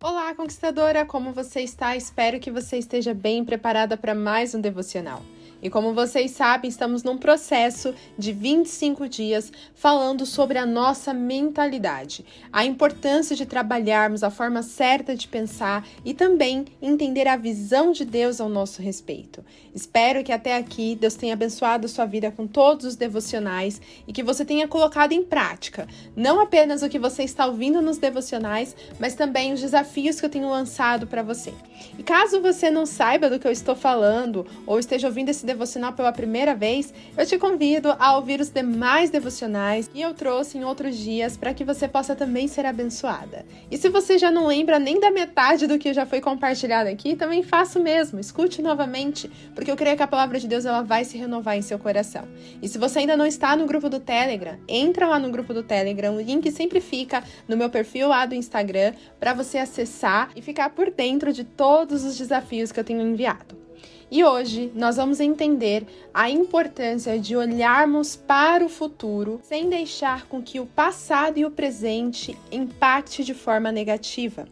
Olá, conquistadora! Como você está? Espero que você esteja bem preparada para mais um devocional. E como vocês sabem, estamos num processo de 25 dias falando sobre a nossa mentalidade, a importância de trabalharmos a forma certa de pensar e também entender a visão de Deus ao nosso respeito. Espero que até aqui Deus tenha abençoado a sua vida com todos os devocionais e que você tenha colocado em prática não apenas o que você está ouvindo nos devocionais, mas também os desafios que eu tenho lançado para você. E caso você não saiba do que eu estou falando ou esteja ouvindo esse devocional pela primeira vez, eu te convido a ouvir os demais devocionais que eu trouxe em outros dias para que você possa também ser abençoada. E se você já não lembra nem da metade do que já foi compartilhado aqui, também faça o mesmo, escute novamente, porque eu creio que a palavra de Deus ela vai se renovar em seu coração. E se você ainda não está no grupo do Telegram, entra lá no grupo do Telegram, o link sempre fica no meu perfil lá do Instagram para você acessar e ficar por dentro de todos os desafios que eu tenho enviado. E hoje nós vamos entender a importância de olharmos para o futuro sem deixar com que o passado e o presente impacte de forma negativa.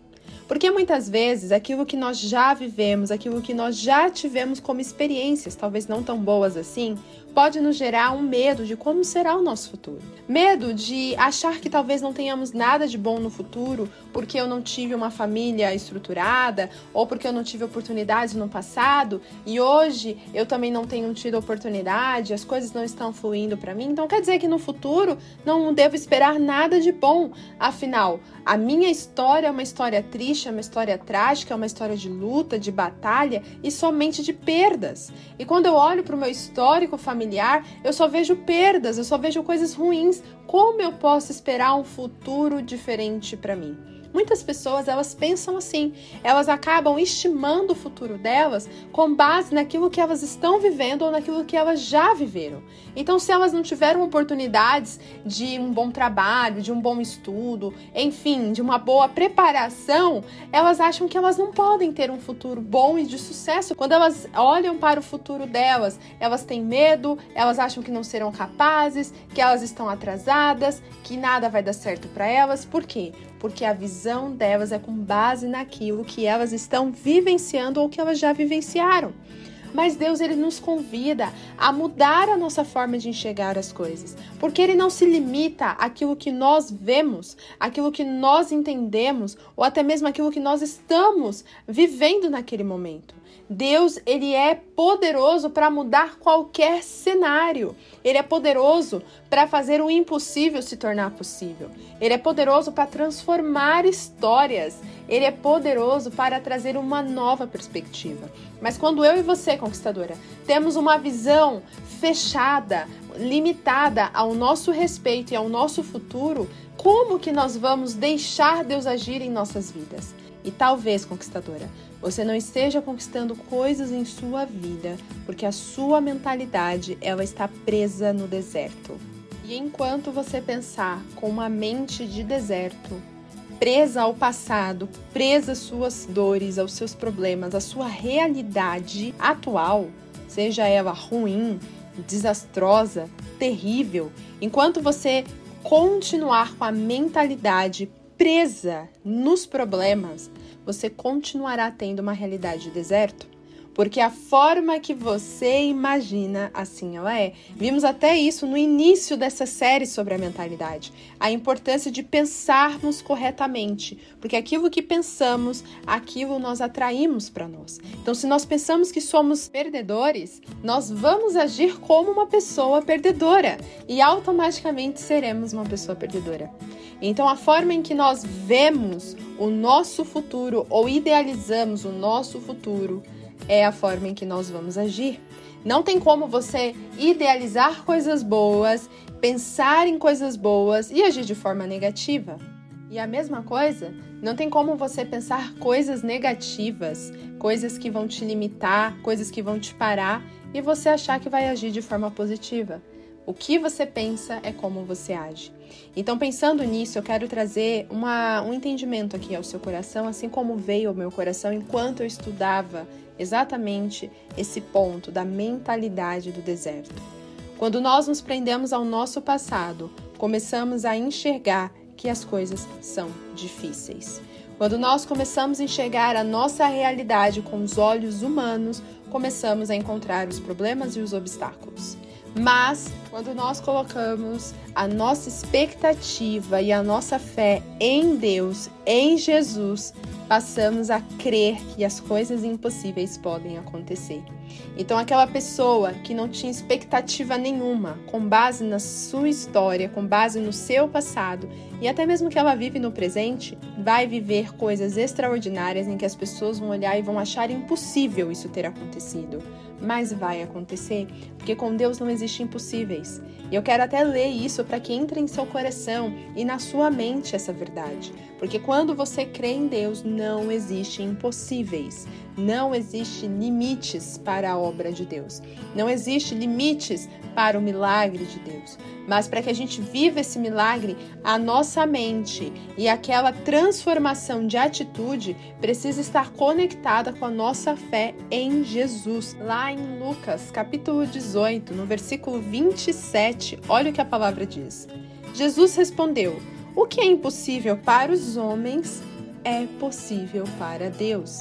Porque muitas vezes aquilo que nós já vivemos, aquilo que nós já tivemos como experiências, talvez não tão boas assim, pode nos gerar um medo de como será o nosso futuro. Medo de achar que talvez não tenhamos nada de bom no futuro porque eu não tive uma família estruturada ou porque eu não tive oportunidades no passado e hoje eu também não tenho tido oportunidade, as coisas não estão fluindo para mim. Então quer dizer que no futuro não devo esperar nada de bom. Afinal, a minha história é uma história triste, é uma história trágica, é uma história de luta, de batalha e somente de perdas. E quando eu olho para o meu histórico familiar, familiar, eu só vejo perdas, eu só vejo coisas ruins. Como eu posso esperar um futuro diferente para mim? Muitas pessoas elas pensam assim, elas acabam estimando o futuro delas com base naquilo que elas estão vivendo ou naquilo que elas já viveram. Então, se elas não tiveram oportunidades de um bom trabalho, de um bom estudo, enfim, de uma boa preparação, elas acham que elas não podem ter um futuro bom e de sucesso. Quando elas olham para o futuro delas, elas têm medo, elas acham que não serão capazes, que elas estão atrasadas, que nada vai dar certo para elas. Por quê? Porque a visão delas é com base naquilo que elas estão vivenciando ou que elas já vivenciaram. Mas Deus ele nos convida a mudar a nossa forma de enxergar as coisas, porque ele não se limita àquilo que nós vemos, àquilo que nós entendemos ou até mesmo àquilo que nós estamos vivendo naquele momento. Deus, ele é poderoso para mudar qualquer cenário. Ele é poderoso para fazer o impossível se tornar possível. Ele é poderoso para transformar histórias. Ele é poderoso para trazer uma nova perspectiva. Mas quando eu e você, conquistadora, temos uma visão fechada, limitada ao nosso respeito e ao nosso futuro, como que nós vamos deixar Deus agir em nossas vidas? E talvez, conquistadora, você não esteja conquistando coisas em sua vida porque a sua mentalidade ela está presa no deserto. E enquanto você pensar com uma mente de deserto, presa ao passado, presa às suas dores, aos seus problemas, à sua realidade atual, seja ela ruim, desastrosa, terrível, enquanto você continuar com a mentalidade presa nos problemas, você continuará tendo uma realidade de deserto? Porque a forma que você imagina, assim ela é. Vimos até isso no início dessa série sobre a mentalidade. A importância de pensarmos corretamente. Porque aquilo que pensamos, aquilo nós atraímos para nós. Então, se nós pensamos que somos perdedores, nós vamos agir como uma pessoa perdedora. E automaticamente seremos uma pessoa perdedora. Então, a forma em que nós vemos o nosso futuro ou idealizamos o nosso futuro é a forma em que nós vamos agir. Não tem como você idealizar coisas boas, pensar em coisas boas e agir de forma negativa. E a mesma coisa, não tem como você pensar coisas negativas, coisas que vão te limitar, coisas que vão te parar e você achar que vai agir de forma positiva. O que você pensa é como você age. Então, pensando nisso, eu quero trazer uma, um entendimento aqui ao seu coração, assim como veio ao meu coração enquanto eu estudava exatamente esse ponto da mentalidade do deserto. Quando nós nos prendemos ao nosso passado, começamos a enxergar que as coisas são difíceis. Quando nós começamos a enxergar a nossa realidade com os olhos humanos, começamos a encontrar os problemas e os obstáculos. Mas quando nós colocamos a nossa expectativa e a nossa fé em Deus, em Jesus, passamos a crer que as coisas impossíveis podem acontecer. Então, aquela pessoa que não tinha expectativa nenhuma, com base na sua história, com base no seu passado e até mesmo que ela vive no presente, vai viver coisas extraordinárias em que as pessoas vão olhar e vão achar impossível isso ter acontecido. Mas vai acontecer, porque com Deus não existe impossíveis. E eu quero até ler isso para que entre em seu coração e na sua mente essa verdade. Porque quando você crê em Deus, não existe impossíveis. Não existe limites para a obra de Deus. Não existe limites para o milagre de Deus. Mas para que a gente viva esse milagre, a nossa mente e aquela transformação de atitude precisa estar conectada com a nossa fé em Jesus. Lá em Lucas, capítulo 18, no versículo 27, olha o que a palavra diz. Jesus respondeu: O que é impossível para os homens é possível para Deus.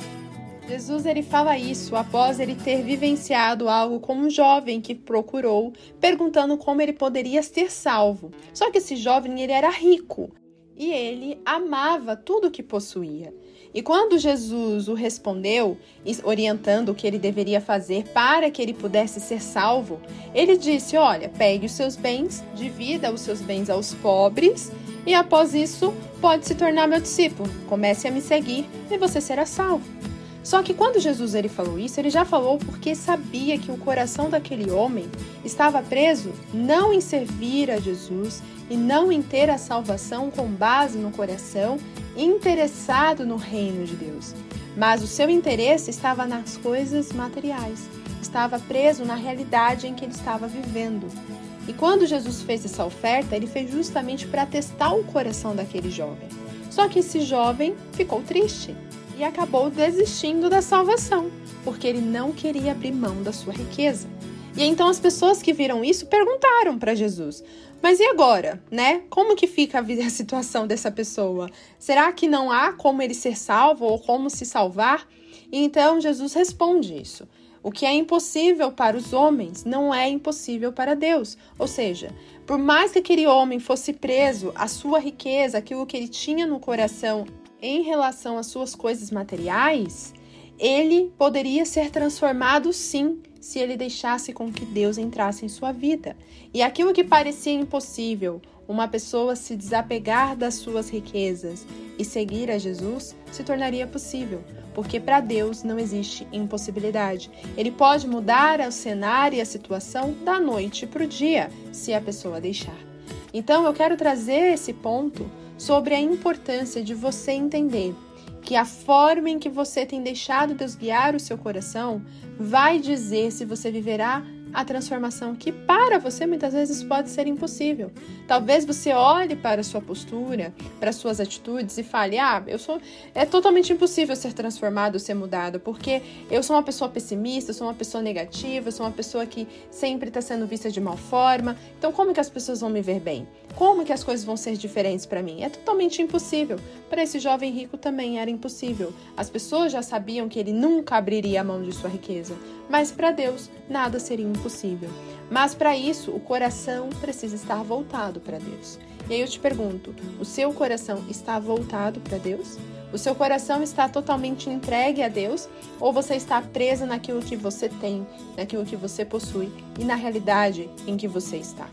Jesus ele fala isso após ele ter vivenciado algo com um jovem que procurou, perguntando como ele poderia ser salvo. Só que esse jovem ele era rico e ele amava tudo que possuía. E quando Jesus o respondeu, orientando o que ele deveria fazer para que ele pudesse ser salvo, ele disse: Olha, pegue os seus bens, divida os seus bens aos pobres, e após isso pode se tornar meu discípulo. Comece a me seguir e você será salvo. Só que quando Jesus ele falou isso, ele já falou porque sabia que o coração daquele homem estava preso não em servir a Jesus e não em ter a salvação com base no coração interessado no reino de Deus. Mas o seu interesse estava nas coisas materiais, estava preso na realidade em que ele estava vivendo. E quando Jesus fez essa oferta, ele fez justamente para testar o coração daquele jovem. Só que esse jovem ficou triste e acabou desistindo da salvação, porque ele não queria abrir mão da sua riqueza. E então as pessoas que viram isso perguntaram para Jesus: "Mas e agora, né? Como que fica a situação dessa pessoa? Será que não há como ele ser salvo ou como se salvar?" E então Jesus responde isso. O que é impossível para os homens não é impossível para Deus. Ou seja, por mais que aquele homem fosse preso à sua riqueza, aquilo que ele tinha no coração, em relação às suas coisas materiais, ele poderia ser transformado sim, se ele deixasse com que Deus entrasse em sua vida. E aquilo que parecia impossível, uma pessoa se desapegar das suas riquezas e seguir a Jesus, se tornaria possível, porque para Deus não existe impossibilidade. Ele pode mudar o cenário e a situação da noite para o dia, se a pessoa deixar. Então eu quero trazer esse ponto sobre a importância de você entender que a forma em que você tem deixado Deus guiar o seu coração vai dizer se você viverá a transformação que para você muitas vezes pode ser impossível. Talvez você olhe para a sua postura, para as suas atitudes e fale: "Ah, eu sou é totalmente impossível ser transformado, ser mudado, porque eu sou uma pessoa pessimista, sou uma pessoa negativa, sou uma pessoa que sempre está sendo vista de mal forma. Então como que as pessoas vão me ver bem? Como que as coisas vão ser diferentes para mim? É totalmente impossível. Para esse jovem rico também era impossível. As pessoas já sabiam que ele nunca abriria a mão de sua riqueza, mas para Deus nada seria impossível. Mas para isso, o coração precisa estar voltado para Deus. E aí eu te pergunto: o seu coração está voltado para Deus? O seu coração está totalmente entregue a Deus ou você está preso naquilo que você tem, naquilo que você possui e na realidade em que você está?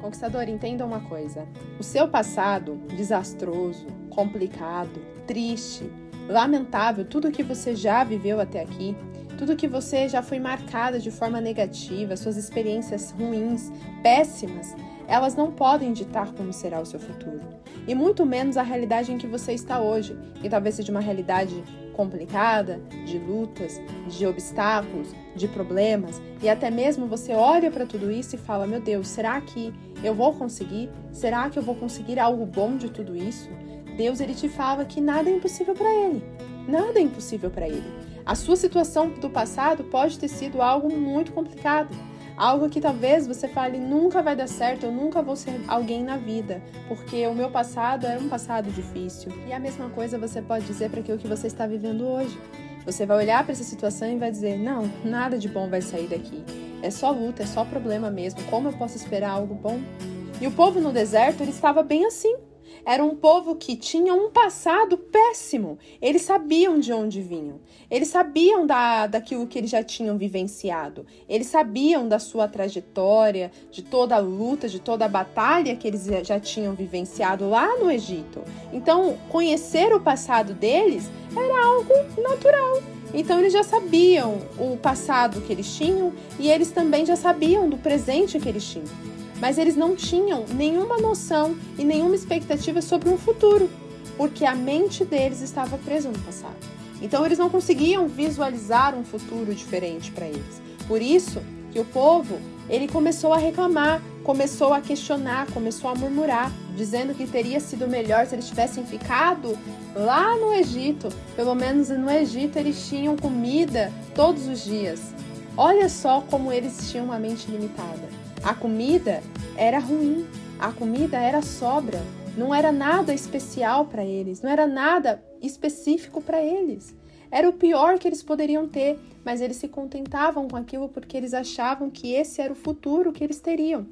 Conquistador, entenda uma coisa: o seu passado desastroso, complicado, triste, lamentável, tudo que você já viveu até aqui, tudo que você já foi marcada de forma negativa, suas experiências ruins, péssimas, elas não podem ditar como será o seu futuro. E muito menos a realidade em que você está hoje, que talvez seja uma realidade complicada, de lutas, de obstáculos, de problemas, e até mesmo você olha para tudo isso e fala: "Meu Deus, será que eu vou conseguir? Será que eu vou conseguir algo bom de tudo isso?" Deus ele te fala que nada é impossível para ele. Nada é impossível para ele. A sua situação do passado pode ter sido algo muito complicado, Algo que talvez você fale nunca vai dar certo, eu nunca vou ser alguém na vida, porque o meu passado era um passado difícil. E a mesma coisa você pode dizer para aquilo que você está vivendo hoje. Você vai olhar para essa situação e vai dizer: não, nada de bom vai sair daqui. É só luta, é só problema mesmo. Como eu posso esperar algo bom? E o povo no deserto, ele estava bem assim. Era um povo que tinha um passado péssimo. Eles sabiam de onde vinham. Eles sabiam da, daquilo que eles já tinham vivenciado. Eles sabiam da sua trajetória, de toda a luta, de toda a batalha que eles já tinham vivenciado lá no Egito. Então, conhecer o passado deles era algo natural. Então eles já sabiam o passado que eles tinham e eles também já sabiam do presente que eles tinham. Mas eles não tinham nenhuma noção e nenhuma expectativa sobre um futuro, porque a mente deles estava presa no passado. Então eles não conseguiam visualizar um futuro diferente para eles. Por isso que o povo, ele começou a reclamar, começou a questionar, começou a murmurar, dizendo que teria sido melhor se eles tivessem ficado lá no Egito. Pelo menos no Egito eles tinham comida todos os dias. Olha só como eles tinham uma mente limitada. A comida era ruim, a comida era sobra, não era nada especial para eles, não era nada específico para eles. Era o pior que eles poderiam ter, mas eles se contentavam com aquilo porque eles achavam que esse era o futuro que eles teriam.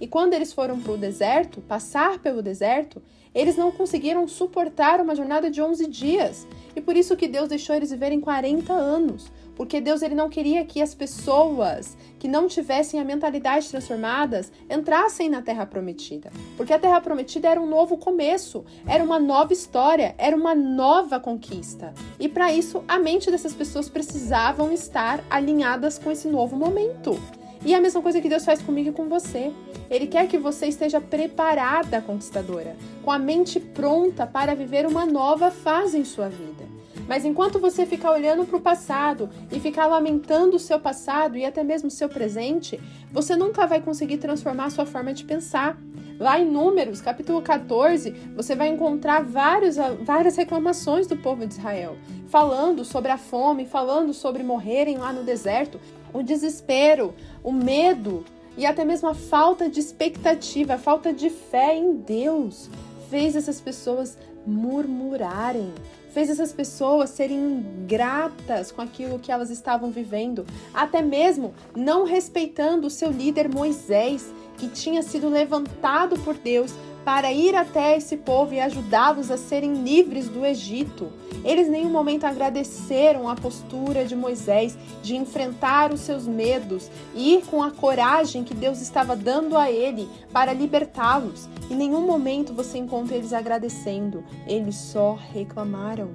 E quando eles foram para o deserto, passar pelo deserto, eles não conseguiram suportar uma jornada de 11 dias. E por isso que Deus deixou eles viverem 40 anos. Porque Deus ele não queria que as pessoas que não tivessem a mentalidade transformadas entrassem na terra prometida. Porque a terra prometida era um novo começo, era uma nova história, era uma nova conquista. E para isso, a mente dessas pessoas precisavam estar alinhadas com esse novo momento. E é a mesma coisa que Deus faz comigo e com você. Ele quer que você esteja preparada, conquistadora, com a mente pronta para viver uma nova fase em sua vida. Mas enquanto você ficar olhando para o passado e ficar lamentando o seu passado e até mesmo o seu presente, você nunca vai conseguir transformar a sua forma de pensar. Lá em Números, capítulo 14, você vai encontrar vários, várias reclamações do povo de Israel, falando sobre a fome, falando sobre morrerem lá no deserto, o desespero, o medo e até mesmo a falta de expectativa, a falta de fé em Deus fez essas pessoas murmurarem, fez essas pessoas serem ingratas com aquilo que elas estavam vivendo, até mesmo não respeitando o seu líder Moisés, que tinha sido levantado por Deus para ir até esse povo e ajudá-los a serem livres do Egito. Eles em nenhum momento agradeceram a postura de Moisés de enfrentar os seus medos e ir com a coragem que Deus estava dando a ele para libertá-los. Em nenhum momento você encontra eles agradecendo, eles só reclamaram.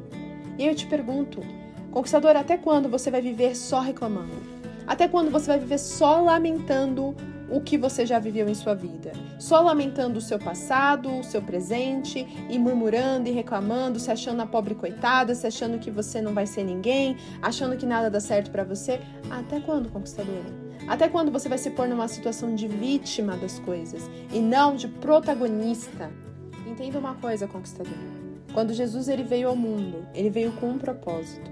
E eu te pergunto, conquistador, até quando você vai viver só reclamando? Até quando você vai viver só lamentando o que você já viveu em sua vida, só lamentando o seu passado, o seu presente e murmurando e reclamando, se achando a pobre coitada, se achando que você não vai ser ninguém, achando que nada dá certo para você. Até quando, conquistadora? Até quando você vai se pôr numa situação de vítima das coisas e não de protagonista? Entenda uma coisa, conquistador. Quando Jesus ele veio ao mundo, ele veio com um propósito.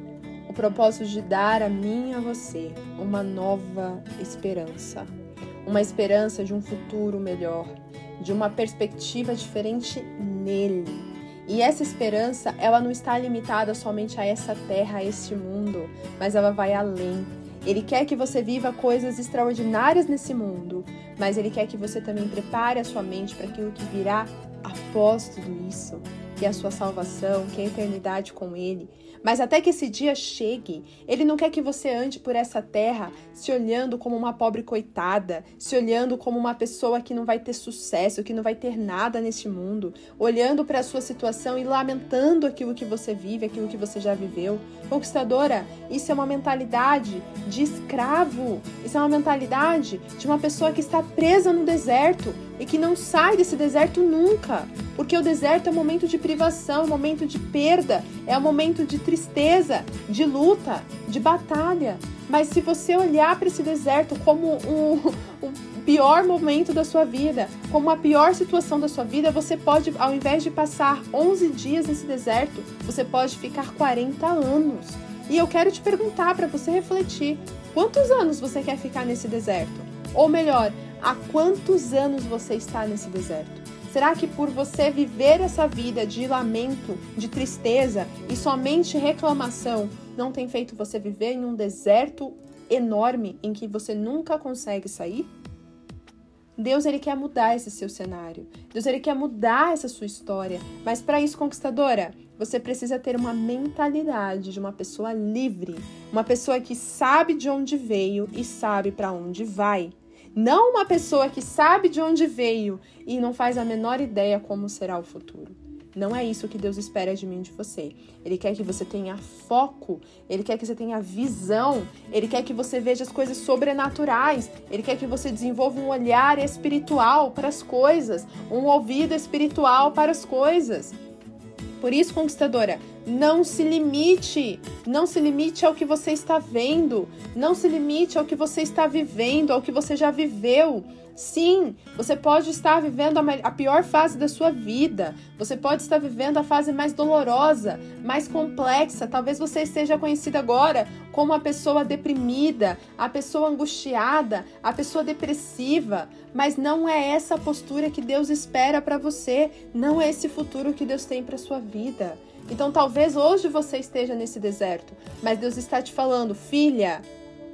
O propósito de dar a mim e a você uma nova esperança, uma esperança de um futuro melhor, de uma perspectiva diferente nele. E essa esperança, ela não está limitada somente a essa terra, a este mundo, mas ela vai além. Ele quer que você viva coisas extraordinárias nesse mundo, mas ele quer que você também prepare a sua mente para aquilo que virá após tudo isso, que é a sua salvação, que é a eternidade com ele. Mas até que esse dia chegue, ele não quer que você ande por essa terra se olhando como uma pobre coitada, se olhando como uma pessoa que não vai ter sucesso, que não vai ter nada neste mundo, olhando para a sua situação e lamentando aquilo que você vive, aquilo que você já viveu. Conquistadora, isso é uma mentalidade de escravo, isso é uma mentalidade de uma pessoa que está presa no deserto e que não sai desse deserto nunca, porque o deserto é um momento de privação, é um momento de perda, é um momento de tristeza, de luta, de batalha. Mas se você olhar para esse deserto como o, o pior momento da sua vida, como a pior situação da sua vida, você pode, ao invés de passar 11 dias nesse deserto, você pode ficar 40 anos. E eu quero te perguntar para você refletir: quantos anos você quer ficar nesse deserto? Ou melhor, há quantos anos você está nesse deserto? Será que por você viver essa vida de lamento, de tristeza e somente reclamação, não tem feito você viver em um deserto enorme em que você nunca consegue sair? Deus ele quer mudar esse seu cenário. Deus ele quer mudar essa sua história. Mas para isso, conquistadora, você precisa ter uma mentalidade de uma pessoa livre, uma pessoa que sabe de onde veio e sabe para onde vai. Não uma pessoa que sabe de onde veio e não faz a menor ideia como será o futuro. Não é isso que Deus espera de mim de você. Ele quer que você tenha foco, ele quer que você tenha visão, ele quer que você veja as coisas sobrenaturais, ele quer que você desenvolva um olhar espiritual para as coisas, um ouvido espiritual para as coisas. Por isso, conquistadora, não se limite, não se limite ao que você está vendo, não se limite ao que você está vivendo, ao que você já viveu. Sim, você pode estar vivendo a pior fase da sua vida. Você pode estar vivendo a fase mais dolorosa, mais complexa. Talvez você esteja conhecida agora como a pessoa deprimida, a pessoa angustiada, a pessoa depressiva. Mas não é essa postura que Deus espera para você. Não é esse futuro que Deus tem para sua vida. Então, talvez hoje você esteja nesse deserto, mas Deus está te falando, filha,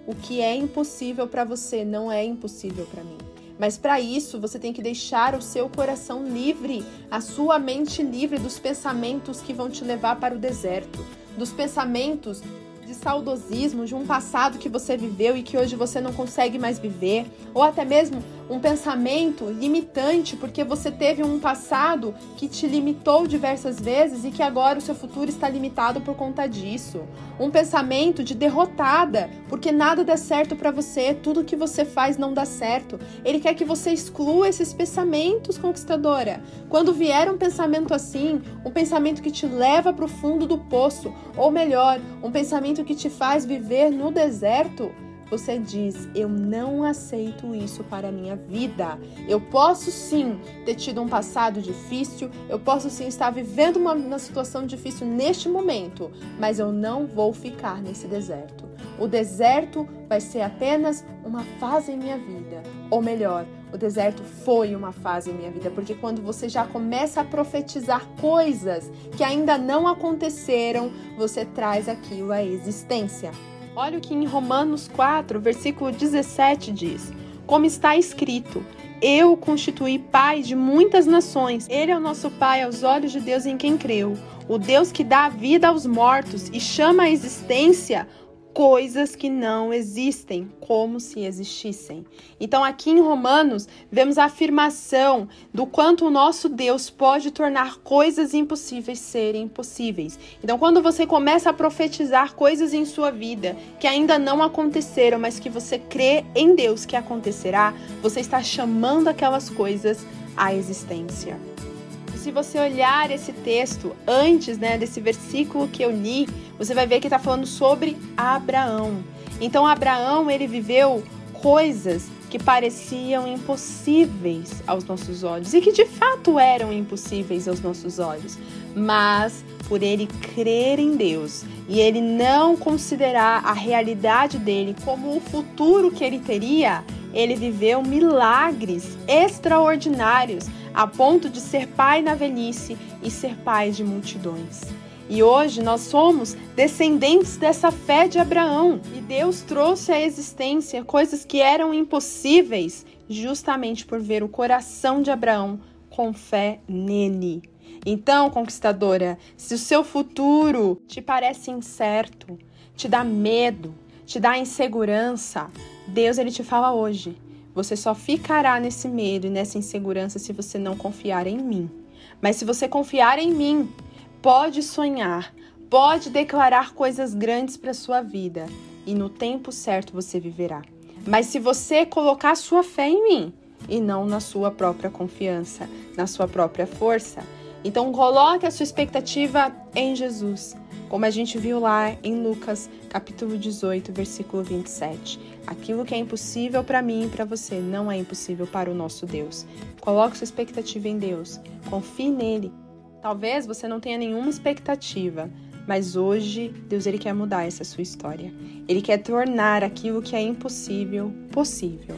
o que é impossível para você não é impossível para mim. Mas para isso, você tem que deixar o seu coração livre, a sua mente livre dos pensamentos que vão te levar para o deserto, dos pensamentos de saudosismo de um passado que você viveu e que hoje você não consegue mais viver, ou até mesmo um pensamento limitante porque você teve um passado que te limitou diversas vezes e que agora o seu futuro está limitado por conta disso. Um pensamento de derrotada, porque nada dá certo para você, tudo que você faz não dá certo. Ele quer que você exclua esses pensamentos, conquistadora. Quando vier um pensamento assim, um pensamento que te leva para o fundo do poço, ou melhor, um pensamento que te faz viver no deserto, você diz: Eu não aceito isso para a minha vida. Eu posso sim ter tido um passado difícil, eu posso sim estar vivendo uma, uma situação difícil neste momento, mas eu não vou ficar nesse deserto. O deserto vai ser apenas uma fase em minha vida. Ou melhor, o deserto foi uma fase em minha vida, porque quando você já começa a profetizar coisas que ainda não aconteceram, você traz aquilo à existência. Olha o que em Romanos 4, versículo 17 diz: Como está escrito, eu constituí pai de muitas nações. Ele é o nosso pai aos olhos de Deus em quem creu. O Deus que dá vida aos mortos e chama à existência coisas que não existem, como se existissem. Então, aqui em Romanos, vemos a afirmação do quanto o nosso Deus pode tornar coisas impossíveis serem possíveis. Então, quando você começa a profetizar coisas em sua vida que ainda não aconteceram, mas que você crê em Deus que acontecerá, você está chamando aquelas coisas à existência se você olhar esse texto antes né, desse versículo que eu li, você vai ver que está falando sobre Abraão. Então, Abraão ele viveu coisas que pareciam impossíveis aos nossos olhos e que de fato eram impossíveis aos nossos olhos, mas por ele crer em Deus e ele não considerar a realidade dele como o futuro que ele teria, ele viveu milagres extraordinários a ponto de ser pai na velhice e ser pai de multidões. E hoje nós somos descendentes dessa fé de Abraão. E Deus trouxe à existência coisas que eram impossíveis justamente por ver o coração de Abraão com fé nele. Então, conquistadora, se o seu futuro te parece incerto, te dá medo, te dá insegurança, Deus ele te fala hoje: você só ficará nesse medo e nessa insegurança se você não confiar em mim. Mas se você confiar em mim, pode sonhar, pode declarar coisas grandes para sua vida e no tempo certo você viverá. Mas se você colocar sua fé em mim e não na sua própria confiança, na sua própria força, então coloque a sua expectativa em Jesus, como a gente viu lá em Lucas, capítulo 18, versículo 27. Aquilo que é impossível para mim e para você não é impossível para o nosso Deus. Coloque sua expectativa em Deus, confie nele. Talvez você não tenha nenhuma expectativa, mas hoje Deus ele quer mudar essa sua história. Ele quer tornar aquilo que é impossível possível.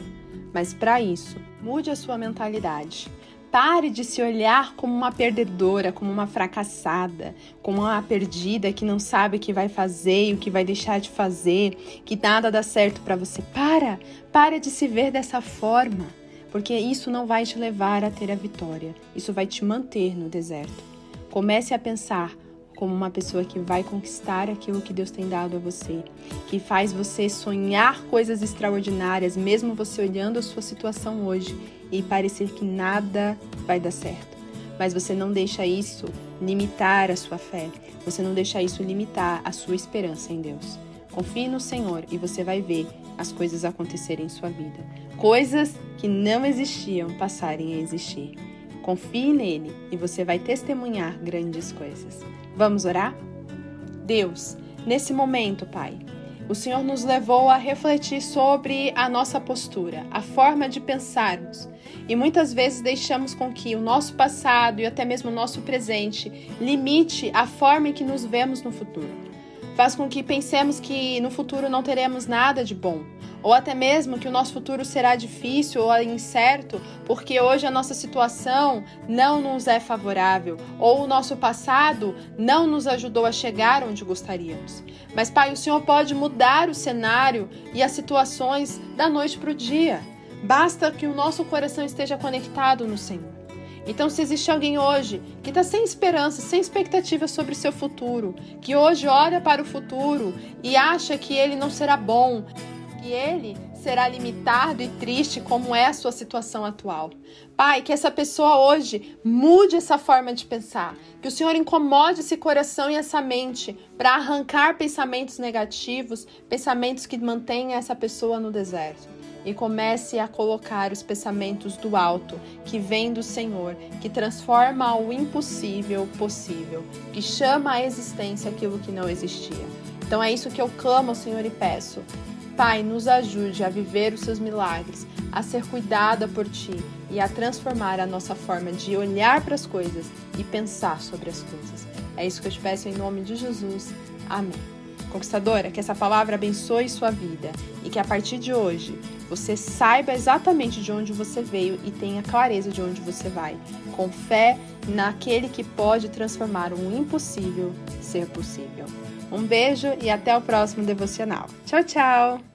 Mas para isso, mude a sua mentalidade. Pare de se olhar como uma perdedora, como uma fracassada, como uma perdida que não sabe o que vai fazer e o que vai deixar de fazer, que nada dá certo para você. Para! Para de se ver dessa forma, porque isso não vai te levar a ter a vitória. Isso vai te manter no deserto. Comece a pensar como uma pessoa que vai conquistar aquilo que Deus tem dado a você, que faz você sonhar coisas extraordinárias, mesmo você olhando a sua situação hoje e parecer que nada vai dar certo. Mas você não deixa isso limitar a sua fé, você não deixa isso limitar a sua esperança em Deus. Confie no Senhor e você vai ver as coisas acontecerem em sua vida. Coisas que não existiam passarem a existir. Confie nele e você vai testemunhar grandes coisas. Vamos orar? Deus, nesse momento, Pai, o Senhor nos levou a refletir sobre a nossa postura, a forma de pensarmos. E muitas vezes deixamos com que o nosso passado e até mesmo o nosso presente limite a forma em que nos vemos no futuro. Faz com que pensemos que no futuro não teremos nada de bom, ou até mesmo que o nosso futuro será difícil ou incerto, porque hoje a nossa situação não nos é favorável, ou o nosso passado não nos ajudou a chegar onde gostaríamos. Mas, Pai, o Senhor pode mudar o cenário e as situações da noite para o dia. Basta que o nosso coração esteja conectado no Senhor. Então, se existe alguém hoje que está sem esperança, sem expectativa sobre o seu futuro, que hoje olha para o futuro e acha que ele não será bom, que ele será limitado e triste como é a sua situação atual. Pai, que essa pessoa hoje mude essa forma de pensar, que o Senhor incomode esse coração e essa mente para arrancar pensamentos negativos, pensamentos que mantenham essa pessoa no deserto. E comece a colocar os pensamentos do alto, que vem do Senhor, que transforma o impossível possível, que chama à existência aquilo que não existia. Então é isso que eu clamo ao Senhor e peço. Pai, nos ajude a viver os seus milagres, a ser cuidada por ti e a transformar a nossa forma de olhar para as coisas e pensar sobre as coisas. É isso que eu te peço em nome de Jesus. Amém. Conquistadora, que essa palavra abençoe sua vida e que a partir de hoje você saiba exatamente de onde você veio e tenha clareza de onde você vai, com fé naquele que pode transformar um impossível ser possível. Um beijo e até o próximo devocional. Tchau, tchau!